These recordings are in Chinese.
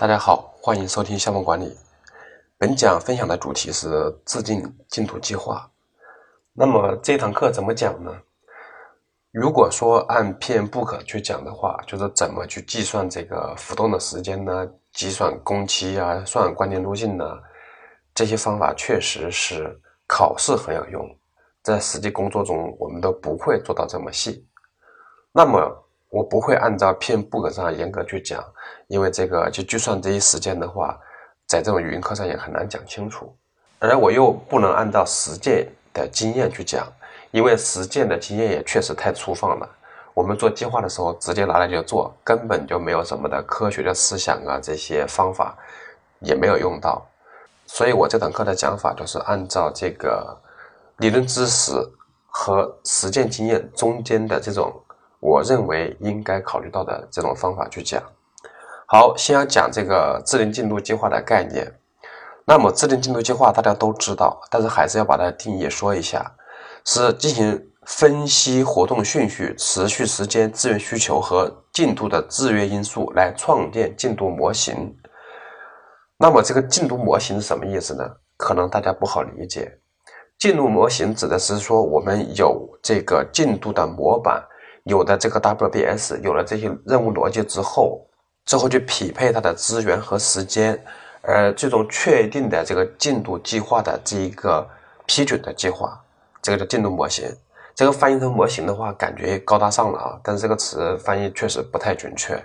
大家好，欢迎收听项目管理。本讲分享的主题是制定进度计划。那么这堂课怎么讲呢？如果说按 PMBOK 去讲的话，就是怎么去计算这个浮动的时间呢？计算工期啊，算关键路径呢？这些方法确实是考试很有用，在实际工作中我们都不会做到这么细。那么我不会按照 PMBOK 上严格去讲。因为这个就计算这些时间的话，在这种语音课上也很难讲清楚，而我又不能按照实践的经验去讲，因为实践的经验也确实太粗放了。我们做计划的时候直接拿来就做，根本就没有什么的科学的思想啊，这些方法也没有用到。所以我这堂课的讲法就是按照这个理论知识和实践经验中间的这种，我认为应该考虑到的这种方法去讲。好，先要讲这个制定进度计划的概念。那么，制定进度计划大家都知道，但是还是要把它定义说一下：是进行分析活动顺序、持续时间、资源需求和进度的制约因素，来创建进度模型。那么，这个进度模型是什么意思呢？可能大家不好理解。进度模型指的是说，我们有这个进度的模板，有的这个 WBS，有了这些任务逻辑之后。之后去匹配它的资源和时间，而最终确定的这个进度计划的这一个批准的计划，这个叫进度模型。这个翻译成模型的话，感觉高大上了啊，但是这个词翻译确实不太准确。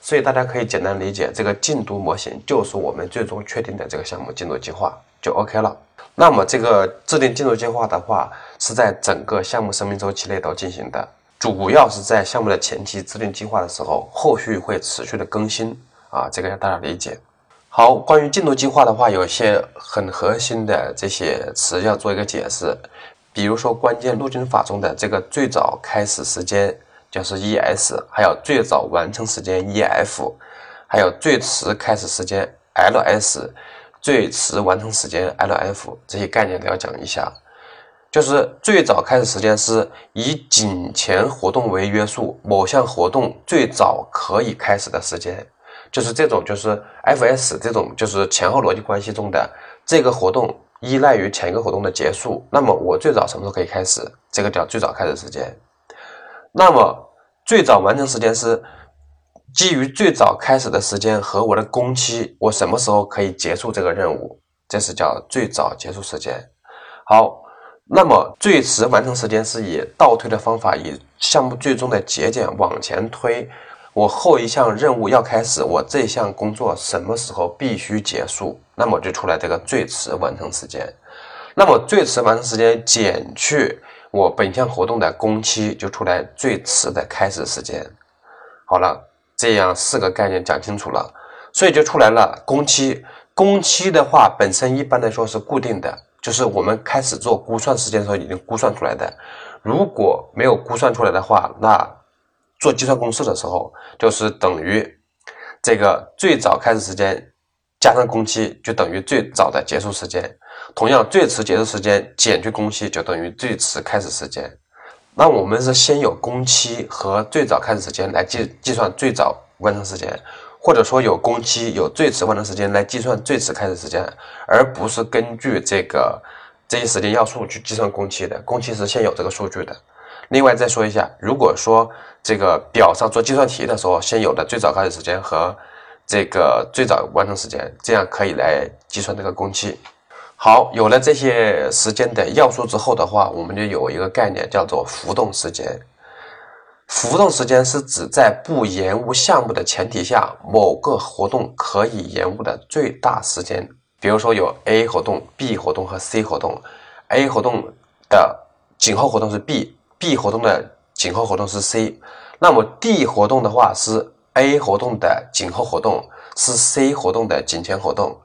所以大家可以简单理解，这个进度模型就是我们最终确定的这个项目进度计划就 OK 了。那么这个制定进度计划的话，是在整个项目生命周期内都进行的。主要是在项目的前期制定计划的时候，后续会持续的更新啊，这个要大家理解。好，关于进度计划的话，有些很核心的这些词要做一个解释，比如说关键路径法中的这个最早开始时间就是 ES，还有最早完成时间 EF，还有最迟开始时间 LS，最迟完成时间 LF，这些概念都要讲一下。就是最早开始时间是以井前活动为约束，某项活动最早可以开始的时间，就是这种就是 F.S 这种就是前后逻辑关系中的这个活动依赖于前一个活动的结束，那么我最早什么时候可以开始？这个叫最早开始时间。那么最早完成时间是基于最早开始的时间和我的工期，我什么时候可以结束这个任务？这是叫最早结束时间。好。那么最迟完成时间是以倒推的方法，以项目最终的节点往前推。我后一项任务要开始，我这项工作什么时候必须结束？那么就出来这个最迟完成时间。那么最迟完成时间减去我本项活动的工期，就出来最迟的开始时间。好了，这样四个概念讲清楚了，所以就出来了工期。工期的话，本身一般来说是固定的。就是我们开始做估算时间的时候已经估算出来的，如果没有估算出来的话，那做计算公式的时候就是等于这个最早开始时间加上工期就等于最早的结束时间，同样最迟结束时间减去工期就等于最迟开始时间。那我们是先有工期和最早开始时间来计计算最早完成时间。或者说有工期有最迟完成时间来计算最迟开始时间，而不是根据这个这些时间要素去计算工期的。工期是现有这个数据的。另外再说一下，如果说这个表上做计算题的时候，先有的最早开始时间和这个最早完成时间，这样可以来计算这个工期。好，有了这些时间的要素之后的话，我们就有一个概念叫做浮动时间。浮动时间是指在不延误项目的前提下，某个活动可以延误的最大时间。比如说有 A 活动、B 活动和 C 活动，A 活动的紧后活动是 B，B 活动的紧后活动是 C。那么 D 活动的话是 A 活动的紧后活动是 C 活动的紧前活动，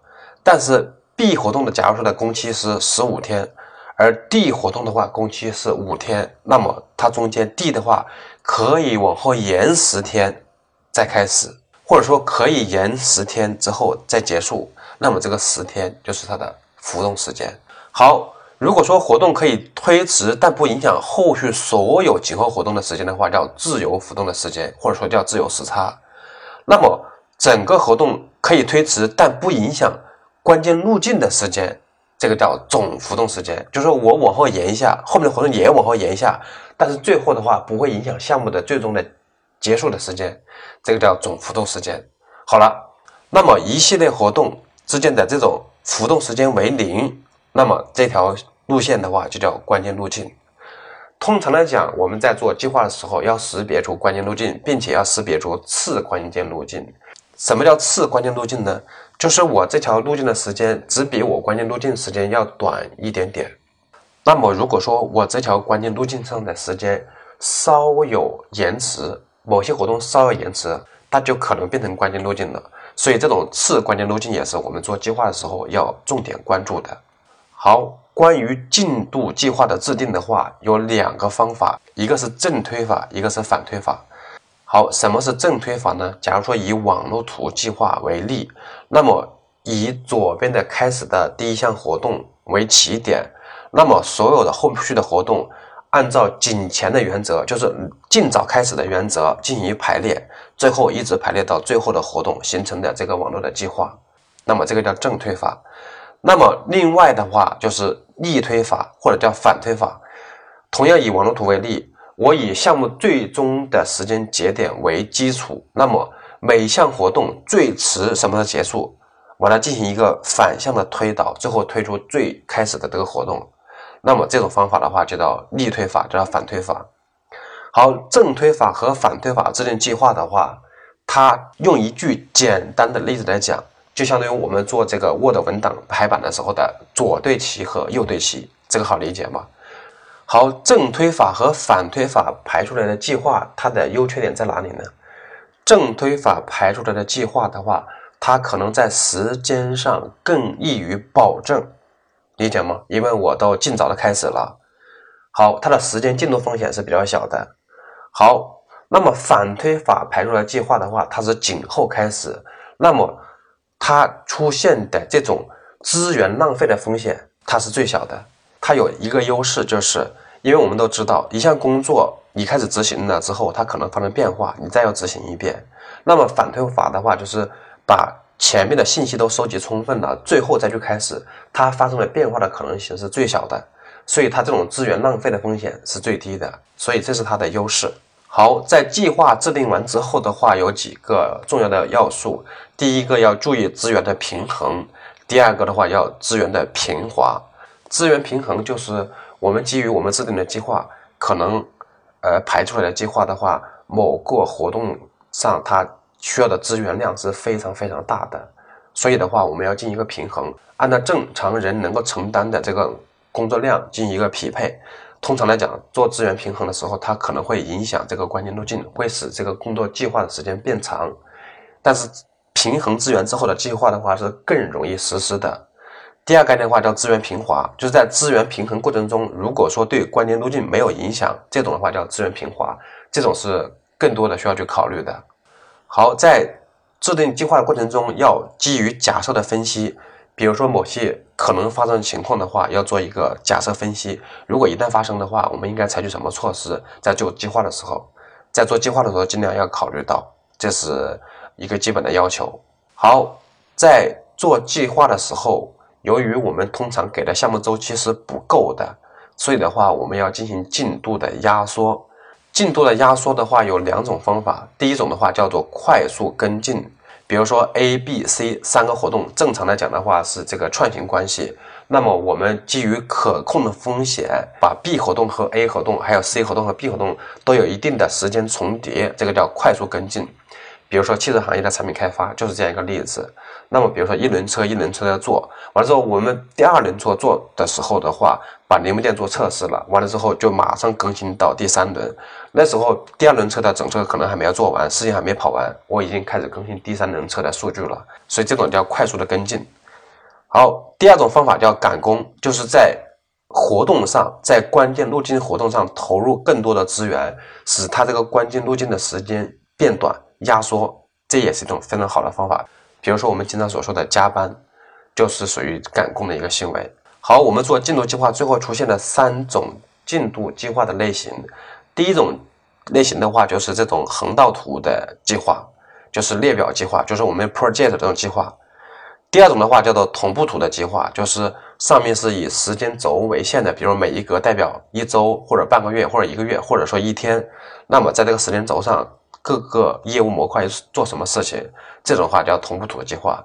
但是 B 活动的假如说的工期是十五天，而 D 活动的话工期是五天，那么它中间 D 的话。可以往后延十天再开始，或者说可以延十天之后再结束，那么这个十天就是它的浮动时间。好，如果说活动可以推迟，但不影响后续所有紧后活动的时间的话，叫自由浮动的时间，或者说叫自由时差。那么整个活动可以推迟，但不影响关键路径的时间，这个叫总浮动时间。就是说我往后延一下，后面的活动也往后延一下，但是最后的话不会影响项目的最终的结束的时间，这个叫总浮动时间。好了，那么一系列活动之间的这种浮动时间为零，那么这条路线的话就叫关键路径。通常来讲，我们在做计划的时候要识别出关键路径，并且要识别出次关键路径。什么叫次关键路径呢？就是我这条路径的时间只比我关键路径时间要短一点点。那么如果说我这条关键路径上的时间稍有延迟，某些活动稍有延迟，它就可能变成关键路径了。所以这种次关键路径也是我们做计划的时候要重点关注的。好。关于进度计划的制定的话，有两个方法，一个是正推法，一个是反推法。好，什么是正推法呢？假如说以网络图计划为例，那么以左边的开始的第一项活动为起点，那么所有的后续的活动按照紧前的原则，就是尽早开始的原则进行排列，最后一直排列到最后的活动形成的这个网络的计划，那么这个叫正推法。那么另外的话就是逆推法或者叫反推法，同样以网络图为例，我以项目最终的时间节点为基础，那么每项活动最迟什么时候结束，我来进行一个反向的推导，最后推出最开始的这个活动。那么这种方法的话就叫逆推法，叫反推法。好，正推法和反推法制定计划的话，它用一句简单的例子来讲。就相当于我们做这个 Word 文档排版的时候的左对齐和右对齐，这个好理解吗？好，正推法和反推法排出来的计划，它的优缺点在哪里呢？正推法排出来的计划的话，它可能在时间上更易于保证，理解吗？因为我都尽早的开始了。好，它的时间进度风险是比较小的。好，那么反推法排出来计划的话，它是紧后开始，那么。它出现的这种资源浪费的风险，它是最小的。它有一个优势，就是因为我们都知道，一项工作你开始执行了之后，它可能发生变化，你再要执行一遍。那么反推法的话，就是把前面的信息都收集充分了，最后再去开始，它发生了变化的可能性是最小的，所以它这种资源浪费的风险是最低的。所以这是它的优势。好，在计划制定完之后的话，有几个重要的要素。第一个要注意资源的平衡，第二个的话要资源的平滑。资源平衡就是我们基于我们制定的计划，可能呃排出来的计划的话，某个活动上它需要的资源量是非常非常大的，所以的话我们要进行一个平衡，按照正常人能够承担的这个工作量进行一个匹配。通常来讲，做资源平衡的时候，它可能会影响这个关键路径，会使这个工作计划的时间变长。但是平衡资源之后的计划的话，是更容易实施的。第二概念的话叫资源平滑，就是在资源平衡过程中，如果说对关键路径没有影响，这种的话叫资源平滑，这种是更多的需要去考虑的。好，在制定计划的过程中，要基于假设的分析。比如说某些可能发生的情况的话，要做一个假设分析。如果一旦发生的话，我们应该采取什么措施？在做计划的时候，在做计划的时候，尽量要考虑到，这是一个基本的要求。好，在做计划的时候，由于我们通常给的项目周期是不够的，所以的话，我们要进行进度的压缩。进度的压缩的话，有两种方法。第一种的话叫做快速跟进。比如说 A、B、C 三个活动，正常来讲的话是这个串行关系。那么我们基于可控的风险，把 B 活动和 A 活动，还有 C 活动和 B 活动都有一定的时间重叠，这个叫快速跟进。比如说汽车行业的产品开发就是这样一个例子。那么比如说一轮车一轮车的做完了之后，我们第二轮做做的时候的话，把零部件做测试了，完了之后就马上更新到第三轮。那时候第二轮车的整车可能还没有做完，事情还没跑完，我已经开始更新第三轮车的数据了。所以这种叫快速的跟进。好，第二种方法叫赶工，就是在活动上，在关键路径活动上投入更多的资源，使它这个关键路径的时间变短。压缩，这也是一种非常好的方法。比如说，我们经常所说的加班，就是属于赶工的一个行为。好，我们做进度计划，最后出现了三种进度计划的类型。第一种类型的话，就是这种横道图的计划；就是列表计划，就是我们 project 这种计划。第二种的话叫做同步图的计划，就是上面是以时间轴为线的，比如每一格代表一周或者半个月或者一个月或者说一天。那么在这个时间轴上，各个业务模块做什么事情，这种话叫同步图计划。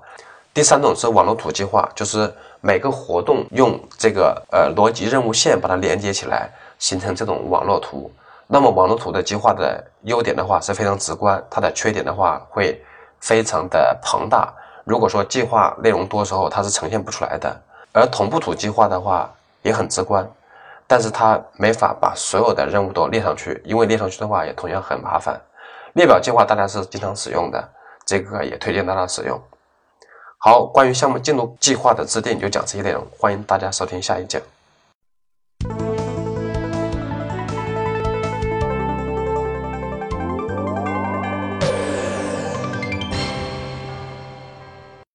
第三种是网络图计划，就是每个活动用这个呃逻辑任务线把它连接起来，形成这种网络图。那么网络图的计划的优点的话是非常直观，它的缺点的话会非常的庞大。如果说计划内容多时候，它是呈现不出来的。而同步图计划的话也很直观，但是它没法把所有的任务都列上去，因为列上去的话也同样很麻烦。列表计划大家是经常使用的，这个也推荐大家使用。好，关于项目进度计划的制定就讲这些内容，欢迎大家收听下一讲。